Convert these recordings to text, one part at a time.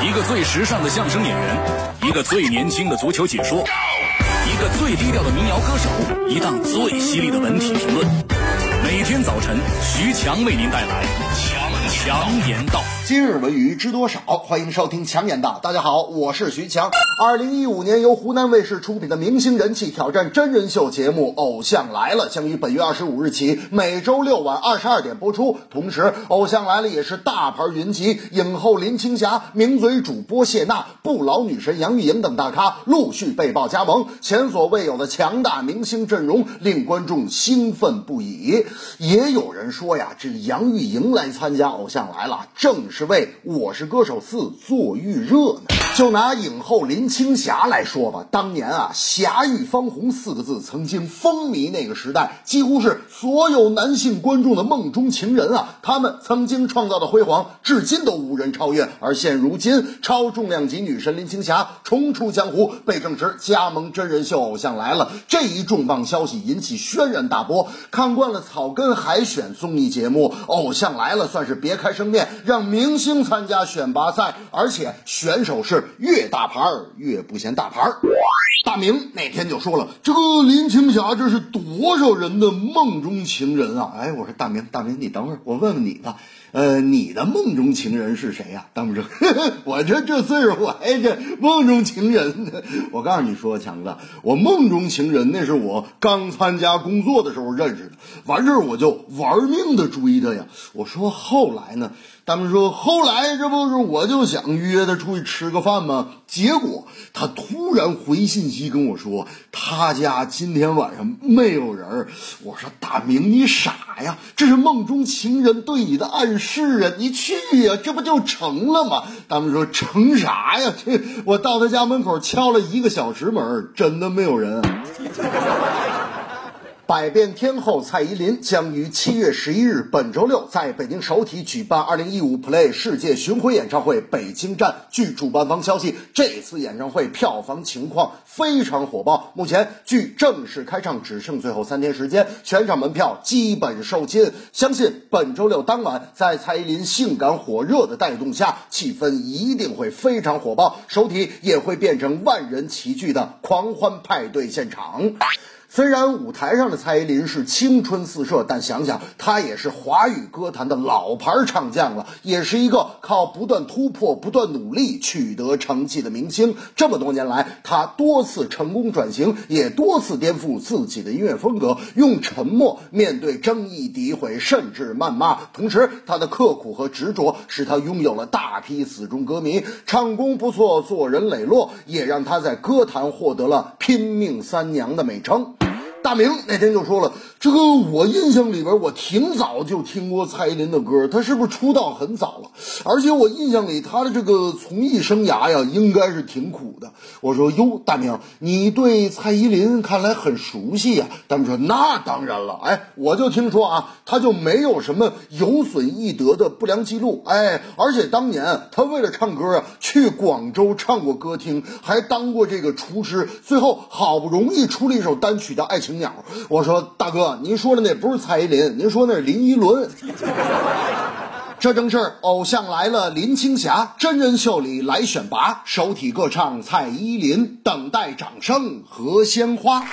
一个最时尚的相声演员，一个最年轻的足球解说，一个最低调的民谣歌手，一档最犀利的文体评论。天早晨，徐强为您带来强强言道。今日文娱知多少？欢迎收听强言道。大家好，我是徐强。二零一五年由湖南卫视出品的明星人气挑战真人秀节目《偶像来了》将于本月二十五日起每周六晚二十二点播出。同时，《偶像来了》也是大牌云集，影后林青霞、名嘴主播谢娜、不老女神杨钰莹等大咖陆续被曝加盟，前所未有的强大明星阵容令观众兴奋不已。也有人说呀，这杨钰莹来参加《偶像来了》，正是为《我是歌手四》做预热呢。就拿影后林青霞来说吧，当年啊“霞玉方红”四个字曾经风靡那个时代，几乎是所有男性观众的梦中情人啊。他们曾经创造的辉煌，至今都无人超越。而现如今，超重量级女神林青霞重出江湖，被证实加盟真人秀《偶像来了》。这一重磅消息引起轩然大波。看惯了草根海选综艺节目，《偶像来了》算是别开生面，让明星参加选拔赛，而且选手是。越大牌儿越不嫌大牌儿。大明那天就说了：“这个林青霞，这是多少人的梦中情人啊！”哎，我说大明，大明，你等会儿，我问问你吧。呃，你的梦中情人是谁呀？大明说：“ 我这这岁数，我还这梦中情人呢。”我告诉你说，强子，我梦中情人那是我刚参加工作的时候认识的，完事儿我就玩命的追她呀。我说后来呢？他们说：“后来这不是我就想约她出去吃个饭吗？结果她突然回信息跟我说，她家今天晚上没有人。我说大明，你傻呀？这是梦中情人对你的暗示啊！你去呀，这不就成了吗？他们说成啥呀？这我到他家门口敲了一个小时门，真的没有人。百变天后蔡依林将于七月十一日，本周六在北京首体举办二零一五 Play 世界巡回演唱会北京站。据主办方消息，这次演唱会票房情况非常火爆。目前距正式开唱只剩最后三天时间，全场门票基本售罄。相信本周六当晚，在蔡依林性感火热的带动下，气氛一定会非常火爆，首体也会变成万人齐聚的狂欢派对现场。虽然舞台上的蔡依林是青春四射，但想想她也是华语歌坛的老牌唱将了，也是一个靠不断突破、不断努力取得成绩的明星。这么多年来，她多次成功转型，也多次颠覆自己的音乐风格，用沉默面对争议、诋毁，甚至谩骂。同时，她的刻苦和执着使她拥有了大批死忠歌迷。唱功不错，做人磊落，也让她在歌坛获得了“拼命三娘”的美称。大明那天就说了，这个我印象里边，我挺早就听过蔡依林的歌，她是不是出道很早了？而且我印象里她的这个从艺生涯呀，应该是挺苦的。我说哟，大明，你对蔡依林看来很熟悉呀？大明说那当然了，哎，我就听说啊，她就没有什么有损艺德的不良记录，哎，而且当年她为了唱歌啊，去广州唱过歌厅，还当过这个厨师，最后好不容易出了一首单曲叫《爱情》。鸟，我说大哥，您说的那不是蔡依林，您说那是林依轮。这正是偶像来了，林青霞真人秀里来选拔，首体歌唱蔡依林，等待掌声和鲜花。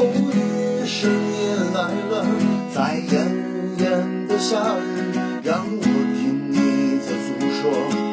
后雨，深夜来了，在炎炎的夏日，让我听你在诉说。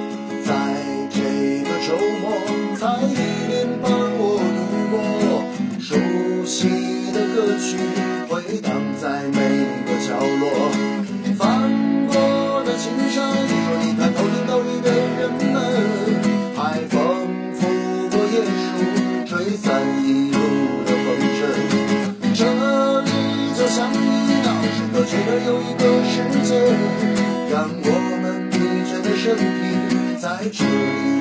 让我们疲倦的身体在这里。